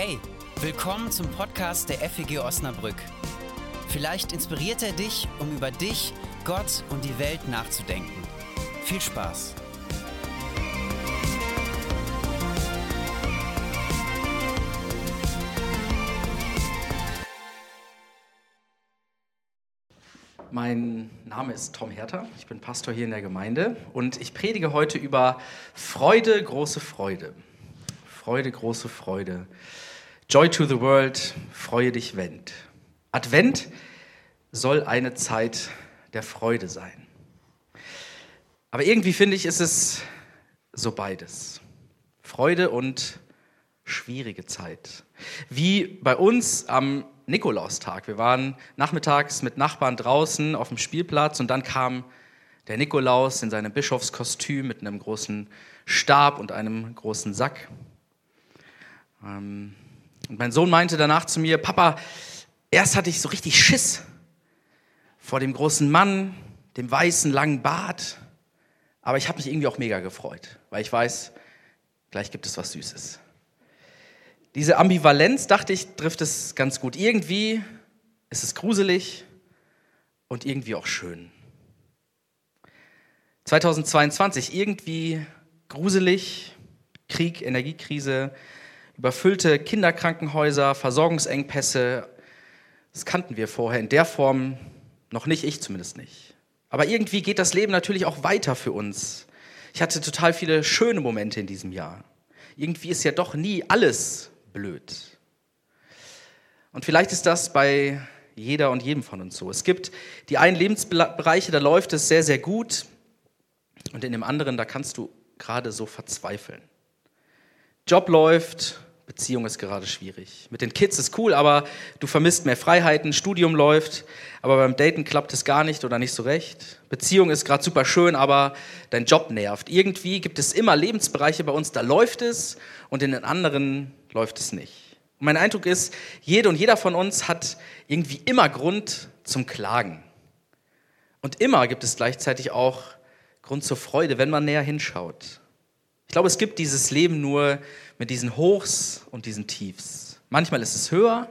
Hey, willkommen zum Podcast der FEG Osnabrück. Vielleicht inspiriert er dich, um über dich, Gott und die Welt nachzudenken. Viel Spaß! Mein Name ist Tom Herter, ich bin Pastor hier in der Gemeinde und ich predige heute über Freude, große Freude. Freude, große Freude. Joy to the world, freue dich, Wend. Advent soll eine Zeit der Freude sein. Aber irgendwie finde ich, ist es so beides. Freude und schwierige Zeit. Wie bei uns am Nikolaustag. Wir waren nachmittags mit Nachbarn draußen auf dem Spielplatz und dann kam der Nikolaus in seinem Bischofskostüm mit einem großen Stab und einem großen Sack. Ähm, und mein Sohn meinte danach zu mir, Papa, erst hatte ich so richtig Schiss vor dem großen Mann, dem weißen, langen Bart. Aber ich habe mich irgendwie auch mega gefreut, weil ich weiß, gleich gibt es was Süßes. Diese Ambivalenz, dachte ich, trifft es ganz gut. Irgendwie ist es gruselig und irgendwie auch schön. 2022, irgendwie gruselig, Krieg, Energiekrise, überfüllte Kinderkrankenhäuser, Versorgungsengpässe. Das kannten wir vorher in der Form noch nicht, ich zumindest nicht. Aber irgendwie geht das Leben natürlich auch weiter für uns. Ich hatte total viele schöne Momente in diesem Jahr. Irgendwie ist ja doch nie alles blöd. Und vielleicht ist das bei jeder und jedem von uns so. Es gibt die einen Lebensbereiche, da läuft es sehr, sehr gut. Und in dem anderen, da kannst du gerade so verzweifeln. Job läuft, Beziehung ist gerade schwierig. Mit den Kids ist cool, aber du vermisst mehr Freiheiten, Studium läuft, aber beim Daten klappt es gar nicht oder nicht so recht. Beziehung ist gerade super schön, aber dein Job nervt. Irgendwie gibt es immer Lebensbereiche bei uns, da läuft es und in den anderen läuft es nicht. Und mein Eindruck ist, jede und jeder von uns hat irgendwie immer Grund zum Klagen. Und immer gibt es gleichzeitig auch Grund zur Freude, wenn man näher hinschaut. Ich glaube, es gibt dieses Leben nur mit diesen Hochs und diesen Tiefs. Manchmal ist es höher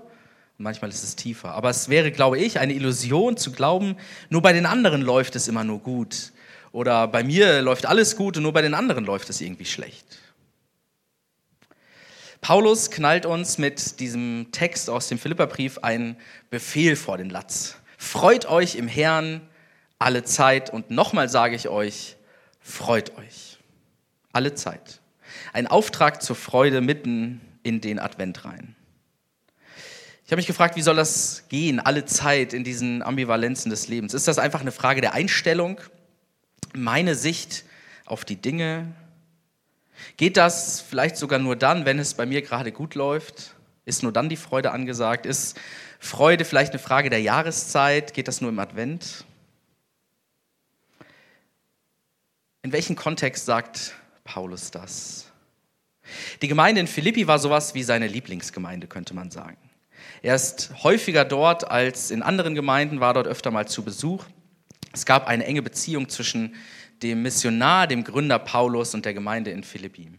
und manchmal ist es tiefer. Aber es wäre, glaube ich, eine Illusion zu glauben, nur bei den anderen läuft es immer nur gut. Oder bei mir läuft alles gut und nur bei den anderen läuft es irgendwie schlecht. Paulus knallt uns mit diesem Text aus dem Philipperbrief einen Befehl vor den Latz. Freut euch im Herrn alle Zeit und nochmal sage ich euch, freut euch alle Zeit. Ein Auftrag zur Freude mitten in den Advent rein. Ich habe mich gefragt, wie soll das gehen, alle Zeit in diesen Ambivalenzen des Lebens? Ist das einfach eine Frage der Einstellung, meine Sicht auf die Dinge? Geht das vielleicht sogar nur dann, wenn es bei mir gerade gut läuft? Ist nur dann die Freude angesagt? Ist Freude vielleicht eine Frage der Jahreszeit? Geht das nur im Advent? In welchem Kontext sagt Paulus das? Die Gemeinde in Philippi war sowas wie seine Lieblingsgemeinde, könnte man sagen. Er ist häufiger dort als in anderen Gemeinden, war dort öfter mal zu Besuch. Es gab eine enge Beziehung zwischen dem Missionar, dem Gründer Paulus und der Gemeinde in Philippi.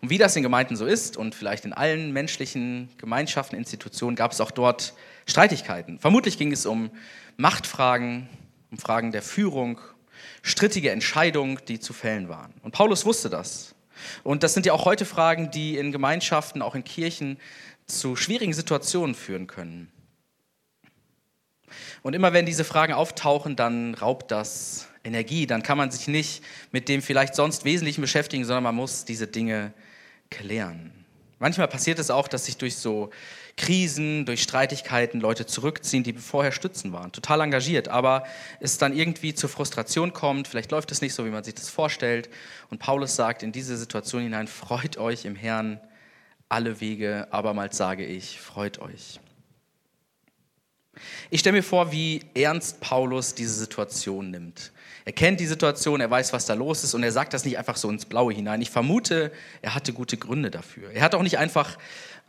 Und wie das in Gemeinden so ist und vielleicht in allen menschlichen Gemeinschaften, Institutionen, gab es auch dort Streitigkeiten. Vermutlich ging es um Machtfragen, um Fragen der Führung, strittige Entscheidungen, die zu fällen waren. Und Paulus wusste das. Und das sind ja auch heute Fragen, die in Gemeinschaften, auch in Kirchen zu schwierigen Situationen führen können. Und immer wenn diese Fragen auftauchen, dann raubt das Energie. Dann kann man sich nicht mit dem vielleicht sonst Wesentlichen beschäftigen, sondern man muss diese Dinge klären. Manchmal passiert es auch, dass sich durch so Krisen, durch Streitigkeiten Leute zurückziehen, die vorher stützen waren, total engagiert, aber es dann irgendwie zur Frustration kommt, vielleicht läuft es nicht so, wie man sich das vorstellt. Und Paulus sagt in diese Situation hinein, freut euch im Herrn alle Wege, abermals sage ich, freut euch. Ich stelle mir vor, wie ernst Paulus diese Situation nimmt. Er kennt die Situation, er weiß, was da los ist und er sagt das nicht einfach so ins Blaue hinein. Ich vermute, er hatte gute Gründe dafür. Er hat auch nicht einfach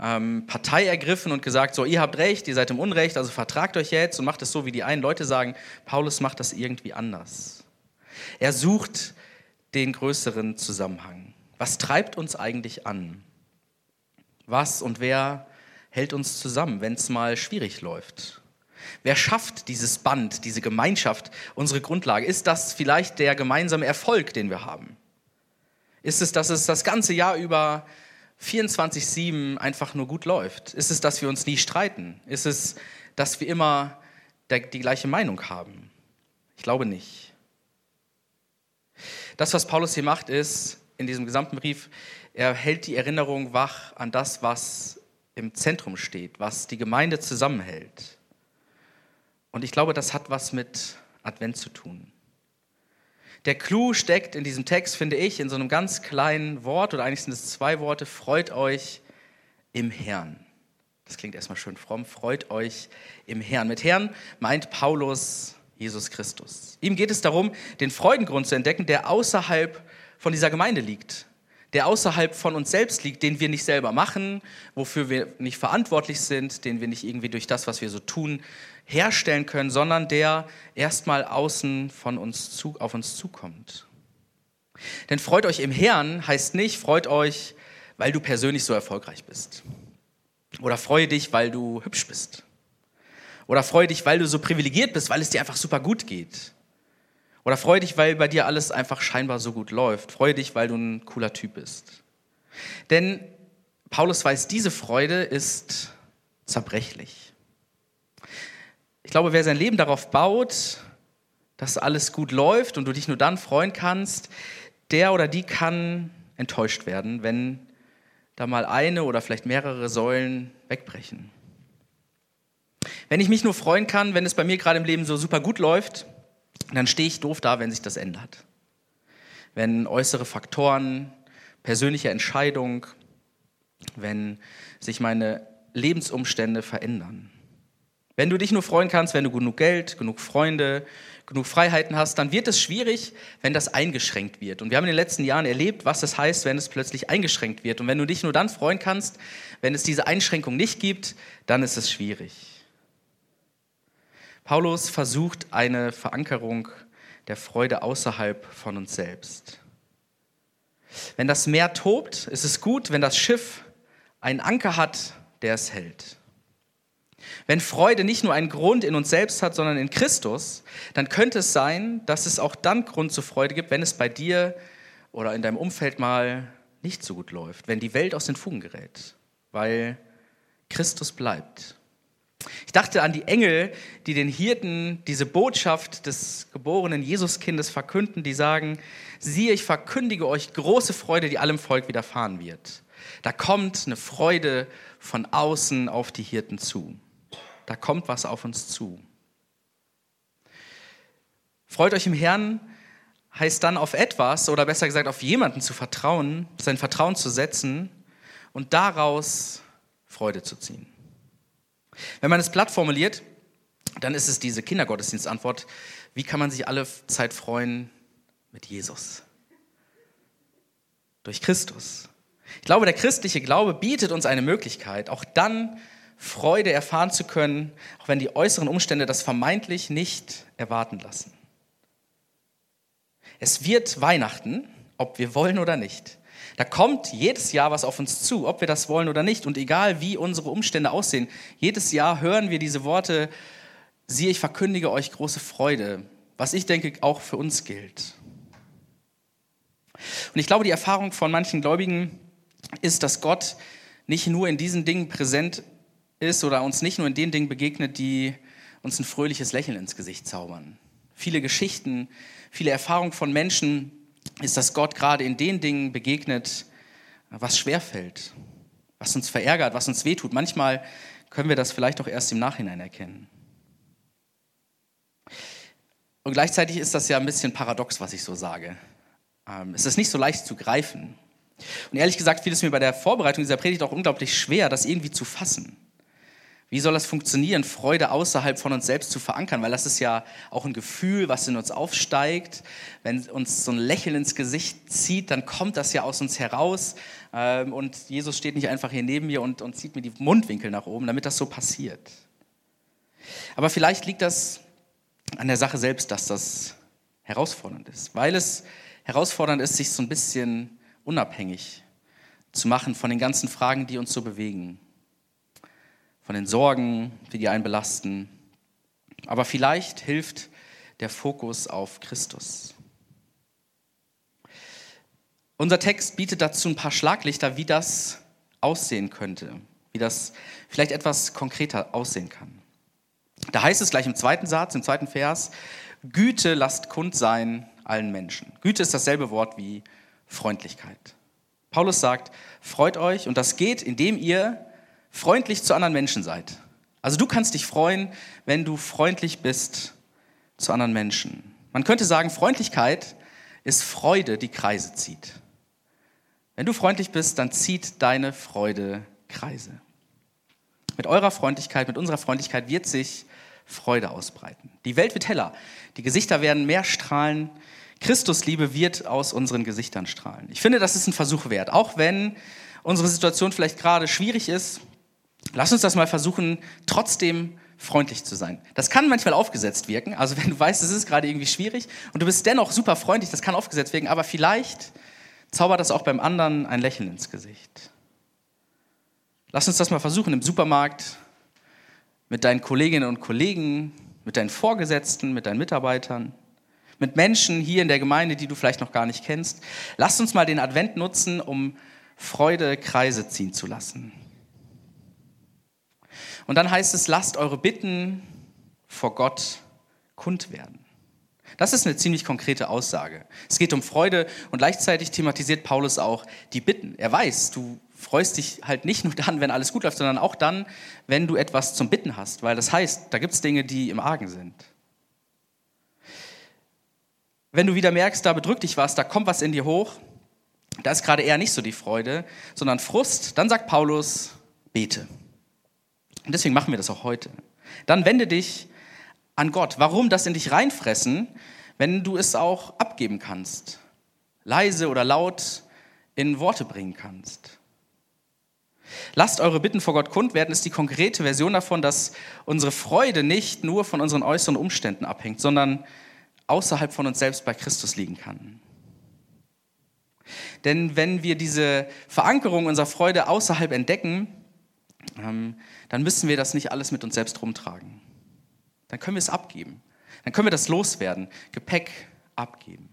ähm, Partei ergriffen und gesagt, so, ihr habt recht, ihr seid im Unrecht, also vertragt euch jetzt und macht es so, wie die einen Leute sagen. Paulus macht das irgendwie anders. Er sucht den größeren Zusammenhang. Was treibt uns eigentlich an? Was und wer hält uns zusammen, wenn es mal schwierig läuft? Wer schafft dieses Band, diese Gemeinschaft, unsere Grundlage? Ist das vielleicht der gemeinsame Erfolg, den wir haben? Ist es, dass es das ganze Jahr über 24-7 einfach nur gut läuft? Ist es, dass wir uns nie streiten? Ist es, dass wir immer die gleiche Meinung haben? Ich glaube nicht. Das, was Paulus hier macht, ist, in diesem gesamten Brief, er hält die Erinnerung wach an das, was im Zentrum steht, was die Gemeinde zusammenhält. Und ich glaube, das hat was mit Advent zu tun. Der Clou steckt in diesem Text, finde ich, in so einem ganz kleinen Wort, oder eigentlich sind es zwei Worte, freut euch im Herrn. Das klingt erstmal schön fromm, freut euch im Herrn. Mit Herrn meint Paulus Jesus Christus. Ihm geht es darum, den Freudengrund zu entdecken, der außerhalb von dieser Gemeinde liegt, der außerhalb von uns selbst liegt, den wir nicht selber machen, wofür wir nicht verantwortlich sind, den wir nicht irgendwie durch das, was wir so tun, herstellen können, sondern der erstmal außen von uns zu, auf uns zukommt. Denn freut euch im Herrn heißt nicht, freut euch, weil du persönlich so erfolgreich bist. Oder freue dich, weil du hübsch bist. Oder freue dich, weil du so privilegiert bist, weil es dir einfach super gut geht. Oder freue dich, weil bei dir alles einfach scheinbar so gut läuft. Freue dich, weil du ein cooler Typ bist. Denn Paulus weiß, diese Freude ist zerbrechlich. Ich glaube, wer sein Leben darauf baut, dass alles gut läuft und du dich nur dann freuen kannst, der oder die kann enttäuscht werden, wenn da mal eine oder vielleicht mehrere Säulen wegbrechen. Wenn ich mich nur freuen kann, wenn es bei mir gerade im Leben so super gut läuft, dann stehe ich doof da, wenn sich das ändert. Wenn äußere Faktoren, persönliche Entscheidung, wenn sich meine Lebensumstände verändern. Wenn du dich nur freuen kannst, wenn du genug Geld, genug Freunde, genug Freiheiten hast, dann wird es schwierig, wenn das eingeschränkt wird. Und wir haben in den letzten Jahren erlebt, was es heißt, wenn es plötzlich eingeschränkt wird. Und wenn du dich nur dann freuen kannst, wenn es diese Einschränkung nicht gibt, dann ist es schwierig. Paulus versucht eine Verankerung der Freude außerhalb von uns selbst. Wenn das Meer tobt, ist es gut, wenn das Schiff einen Anker hat, der es hält. Wenn Freude nicht nur einen Grund in uns selbst hat, sondern in Christus, dann könnte es sein, dass es auch dann Grund zur Freude gibt, wenn es bei dir oder in deinem Umfeld mal nicht so gut läuft, wenn die Welt aus den Fugen gerät, weil Christus bleibt. Ich dachte an die Engel, die den Hirten diese Botschaft des geborenen Jesuskindes verkünden, die sagen, siehe, ich verkündige euch große Freude, die allem Volk widerfahren wird. Da kommt eine Freude von außen auf die Hirten zu. Da kommt was auf uns zu. Freut euch im Herrn heißt dann auf etwas oder besser gesagt auf jemanden zu vertrauen, sein Vertrauen zu setzen und daraus Freude zu ziehen. Wenn man es platt formuliert, dann ist es diese Kindergottesdienstantwort, wie kann man sich alle Zeit freuen mit Jesus? Durch Christus. Ich glaube, der christliche Glaube bietet uns eine Möglichkeit, auch dann Freude erfahren zu können, auch wenn die äußeren Umstände das vermeintlich nicht erwarten lassen. Es wird Weihnachten, ob wir wollen oder nicht. Da kommt jedes Jahr was auf uns zu, ob wir das wollen oder nicht. Und egal wie unsere Umstände aussehen, jedes Jahr hören wir diese Worte, siehe, ich verkündige euch große Freude, was ich denke auch für uns gilt. Und ich glaube, die Erfahrung von manchen Gläubigen ist, dass Gott nicht nur in diesen Dingen präsent ist oder uns nicht nur in den Dingen begegnet, die uns ein fröhliches Lächeln ins Gesicht zaubern. Viele Geschichten, viele Erfahrungen von Menschen ist, dass Gott gerade in den Dingen begegnet, was schwerfällt, was uns verärgert, was uns wehtut. Manchmal können wir das vielleicht auch erst im Nachhinein erkennen. Und gleichzeitig ist das ja ein bisschen paradox, was ich so sage. Ähm, es ist nicht so leicht zu greifen. Und ehrlich gesagt fiel es mir bei der Vorbereitung dieser Predigt auch unglaublich schwer, das irgendwie zu fassen. Wie soll das funktionieren, Freude außerhalb von uns selbst zu verankern? Weil das ist ja auch ein Gefühl, was in uns aufsteigt. Wenn uns so ein Lächeln ins Gesicht zieht, dann kommt das ja aus uns heraus. Ähm, und Jesus steht nicht einfach hier neben mir und, und zieht mir die Mundwinkel nach oben, damit das so passiert. Aber vielleicht liegt das an der Sache selbst, dass das herausfordernd ist. Weil es herausfordernd ist, sich so ein bisschen unabhängig zu machen von den ganzen Fragen, die uns so bewegen. Von den Sorgen, die die einen belasten. Aber vielleicht hilft der Fokus auf Christus. Unser Text bietet dazu ein paar Schlaglichter, wie das aussehen könnte, wie das vielleicht etwas konkreter aussehen kann. Da heißt es gleich im zweiten Satz, im zweiten Vers, Güte lasst kund sein allen Menschen. Güte ist dasselbe Wort wie Freundlichkeit. Paulus sagt, freut euch und das geht, indem ihr freundlich zu anderen Menschen seid. Also du kannst dich freuen, wenn du freundlich bist zu anderen Menschen. Man könnte sagen, Freundlichkeit ist Freude, die Kreise zieht. Wenn du freundlich bist, dann zieht deine Freude Kreise. Mit eurer Freundlichkeit, mit unserer Freundlichkeit wird sich Freude ausbreiten. Die Welt wird heller, die Gesichter werden mehr strahlen, Christusliebe wird aus unseren Gesichtern strahlen. Ich finde, das ist ein Versuch wert, auch wenn unsere Situation vielleicht gerade schwierig ist. Lass uns das mal versuchen, trotzdem freundlich zu sein. Das kann manchmal aufgesetzt wirken. Also wenn du weißt, es ist gerade irgendwie schwierig und du bist dennoch super freundlich, das kann aufgesetzt wirken. Aber vielleicht zaubert das auch beim anderen ein Lächeln ins Gesicht. Lass uns das mal versuchen im Supermarkt, mit deinen Kolleginnen und Kollegen, mit deinen Vorgesetzten, mit deinen Mitarbeitern, mit Menschen hier in der Gemeinde, die du vielleicht noch gar nicht kennst. Lass uns mal den Advent nutzen, um Freude Kreise ziehen zu lassen. Und dann heißt es, lasst eure Bitten vor Gott kund werden. Das ist eine ziemlich konkrete Aussage. Es geht um Freude und gleichzeitig thematisiert Paulus auch die Bitten. Er weiß, du freust dich halt nicht nur dann, wenn alles gut läuft, sondern auch dann, wenn du etwas zum Bitten hast, weil das heißt, da gibt es Dinge, die im Argen sind. Wenn du wieder merkst, da bedrückt dich was, da kommt was in dir hoch, da ist gerade eher nicht so die Freude, sondern Frust, dann sagt Paulus, bete. Und deswegen machen wir das auch heute. Dann wende dich an Gott. Warum das in dich reinfressen, wenn du es auch abgeben kannst? Leise oder laut in Worte bringen kannst. Lasst eure Bitten vor Gott kund werden, ist die konkrete Version davon, dass unsere Freude nicht nur von unseren äußeren Umständen abhängt, sondern außerhalb von uns selbst bei Christus liegen kann. Denn wenn wir diese Verankerung unserer Freude außerhalb entdecken, dann müssen wir das nicht alles mit uns selbst rumtragen. Dann können wir es abgeben. Dann können wir das loswerden. Gepäck abgeben.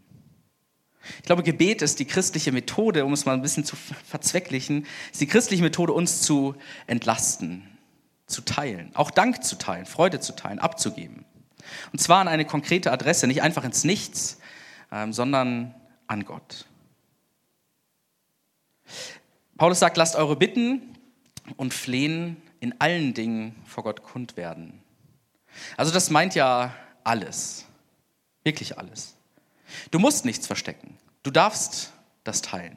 Ich glaube, Gebet ist die christliche Methode, um es mal ein bisschen zu verzwecklichen, ist die christliche Methode, uns zu entlasten, zu teilen, auch Dank zu teilen, Freude zu teilen, abzugeben. Und zwar an eine konkrete Adresse, nicht einfach ins Nichts, ähm, sondern an Gott. Paulus sagt, lasst eure Bitten und Flehen in allen Dingen vor Gott kund werden. Also das meint ja alles, wirklich alles. Du musst nichts verstecken. Du darfst das teilen.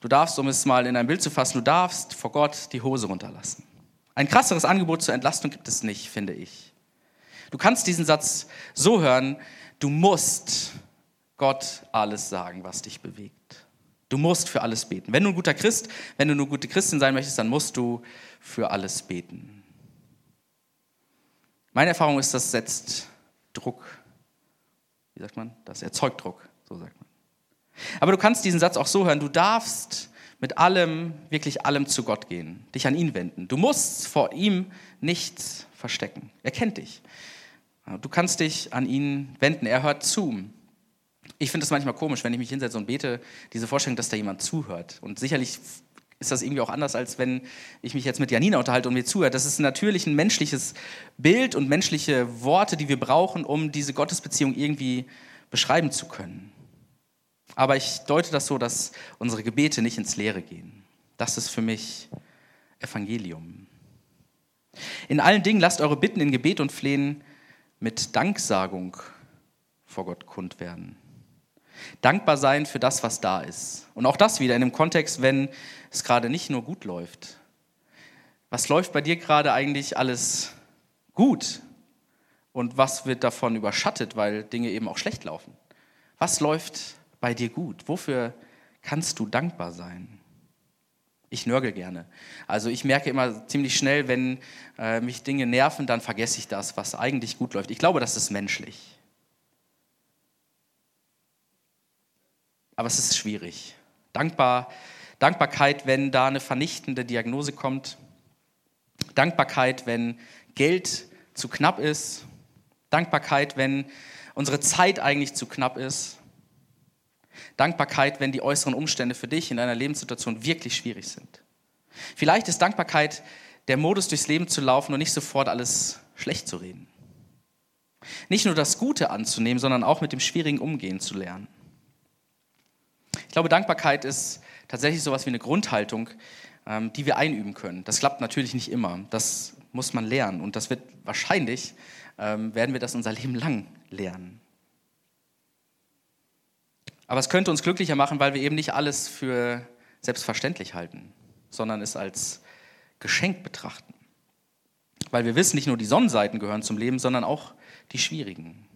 Du darfst, um es mal in ein Bild zu fassen, du darfst vor Gott die Hose runterlassen. Ein krasseres Angebot zur Entlastung gibt es nicht, finde ich. Du kannst diesen Satz so hören, du musst Gott alles sagen, was dich bewegt. Du musst für alles beten. Wenn du ein guter Christ, wenn du eine gute Christin sein möchtest, dann musst du für alles beten. Meine Erfahrung ist, das setzt Druck wie sagt man, das erzeugt Druck, so sagt man. Aber du kannst diesen Satz auch so hören, du darfst mit allem, wirklich allem zu Gott gehen, dich an ihn wenden. Du musst vor ihm nichts verstecken. Er kennt dich. Du kannst dich an ihn wenden, er hört zu. Ich finde es manchmal komisch, wenn ich mich hinsetze und bete, diese Vorstellung, dass da jemand zuhört. Und sicherlich ist das irgendwie auch anders, als wenn ich mich jetzt mit Janina unterhalte und mir zuhört. Das ist natürlich ein menschliches Bild und menschliche Worte, die wir brauchen, um diese Gottesbeziehung irgendwie beschreiben zu können. Aber ich deute das so, dass unsere Gebete nicht ins Leere gehen. Das ist für mich Evangelium. In allen Dingen lasst eure Bitten in Gebet und Flehen mit Danksagung vor Gott kund werden. Dankbar sein für das, was da ist. Und auch das wieder in dem Kontext, wenn es gerade nicht nur gut läuft. Was läuft bei dir gerade eigentlich alles gut? Und was wird davon überschattet, weil Dinge eben auch schlecht laufen? Was läuft bei dir gut? Wofür kannst du dankbar sein? Ich nörgel gerne. Also ich merke immer ziemlich schnell, wenn äh, mich Dinge nerven, dann vergesse ich das, was eigentlich gut läuft. Ich glaube, das ist menschlich. Aber es ist schwierig. Dankbar, Dankbarkeit, wenn da eine vernichtende Diagnose kommt. Dankbarkeit, wenn Geld zu knapp ist. Dankbarkeit, wenn unsere Zeit eigentlich zu knapp ist. Dankbarkeit, wenn die äußeren Umstände für dich in deiner Lebenssituation wirklich schwierig sind. Vielleicht ist Dankbarkeit der Modus durchs Leben zu laufen und nicht sofort alles schlecht zu reden. Nicht nur das Gute anzunehmen, sondern auch mit dem Schwierigen umgehen zu lernen. Ich glaube, Dankbarkeit ist tatsächlich so etwas wie eine Grundhaltung, ähm, die wir einüben können. Das klappt natürlich nicht immer. Das muss man lernen. Und das wird wahrscheinlich, ähm, werden wir das unser Leben lang lernen. Aber es könnte uns glücklicher machen, weil wir eben nicht alles für selbstverständlich halten, sondern es als Geschenk betrachten. Weil wir wissen, nicht nur die Sonnenseiten gehören zum Leben, sondern auch die schwierigen.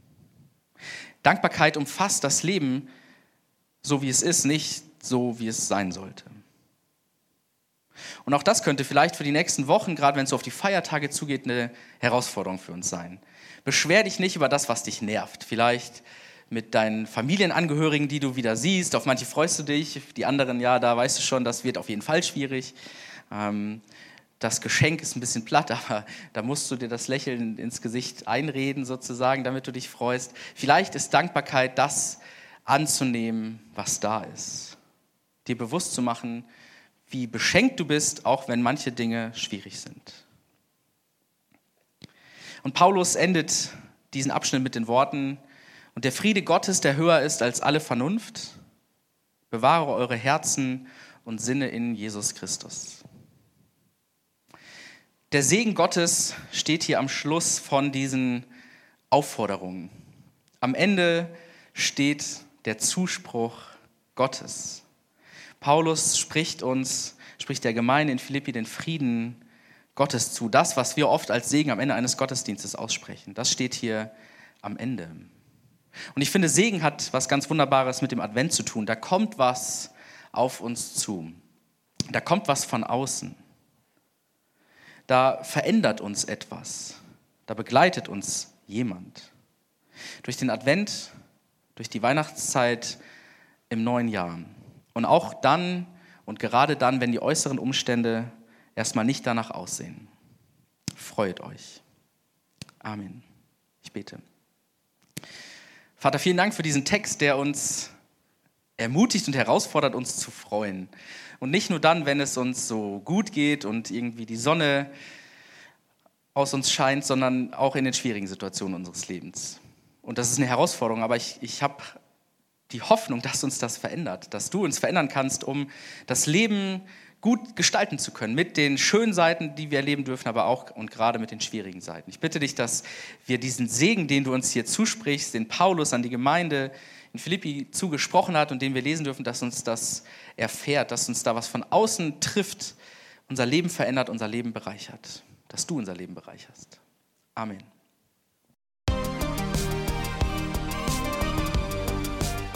Dankbarkeit umfasst das Leben so, wie es ist, nicht so, wie es sein sollte. Und auch das könnte vielleicht für die nächsten Wochen, gerade wenn es so auf die Feiertage zugeht, eine Herausforderung für uns sein. Beschwer dich nicht über das, was dich nervt. Vielleicht mit deinen Familienangehörigen, die du wieder siehst. Auf manche freust du dich, die anderen, ja, da weißt du schon, das wird auf jeden Fall schwierig. Ähm, das Geschenk ist ein bisschen platt, aber da musst du dir das Lächeln ins Gesicht einreden, sozusagen, damit du dich freust. Vielleicht ist Dankbarkeit das anzunehmen, was da ist. Dir bewusst zu machen, wie beschenkt du bist, auch wenn manche Dinge schwierig sind. Und Paulus endet diesen Abschnitt mit den Worten, und der Friede Gottes, der höher ist als alle Vernunft, bewahre eure Herzen und Sinne in Jesus Christus. Der Segen Gottes steht hier am Schluss von diesen Aufforderungen. Am Ende steht der Zuspruch Gottes. Paulus spricht uns, spricht der Gemeinde in Philippi den Frieden Gottes zu. Das, was wir oft als Segen am Ende eines Gottesdienstes aussprechen, das steht hier am Ende. Und ich finde, Segen hat was ganz Wunderbares mit dem Advent zu tun. Da kommt was auf uns zu. Da kommt was von außen. Da verändert uns etwas. Da begleitet uns jemand. Durch den Advent, durch die Weihnachtszeit im neuen Jahr. Und auch dann und gerade dann, wenn die äußeren Umstände erstmal nicht danach aussehen. Freut euch. Amen. Ich bete. Vater, vielen Dank für diesen Text, der uns ermutigt und herausfordert, uns zu freuen. Und nicht nur dann, wenn es uns so gut geht und irgendwie die Sonne aus uns scheint, sondern auch in den schwierigen Situationen unseres Lebens. Und das ist eine Herausforderung, aber ich, ich habe die Hoffnung, dass uns das verändert, dass du uns verändern kannst, um das Leben gut gestalten zu können, mit den schönen Seiten, die wir erleben dürfen, aber auch und gerade mit den schwierigen Seiten. Ich bitte dich, dass wir diesen Segen, den du uns hier zusprichst, den Paulus an die Gemeinde in Philippi zugesprochen hat und den wir lesen dürfen, dass uns das erfährt, dass uns da was von außen trifft, unser Leben verändert, unser Leben bereichert, dass du unser Leben bereicherst. Amen.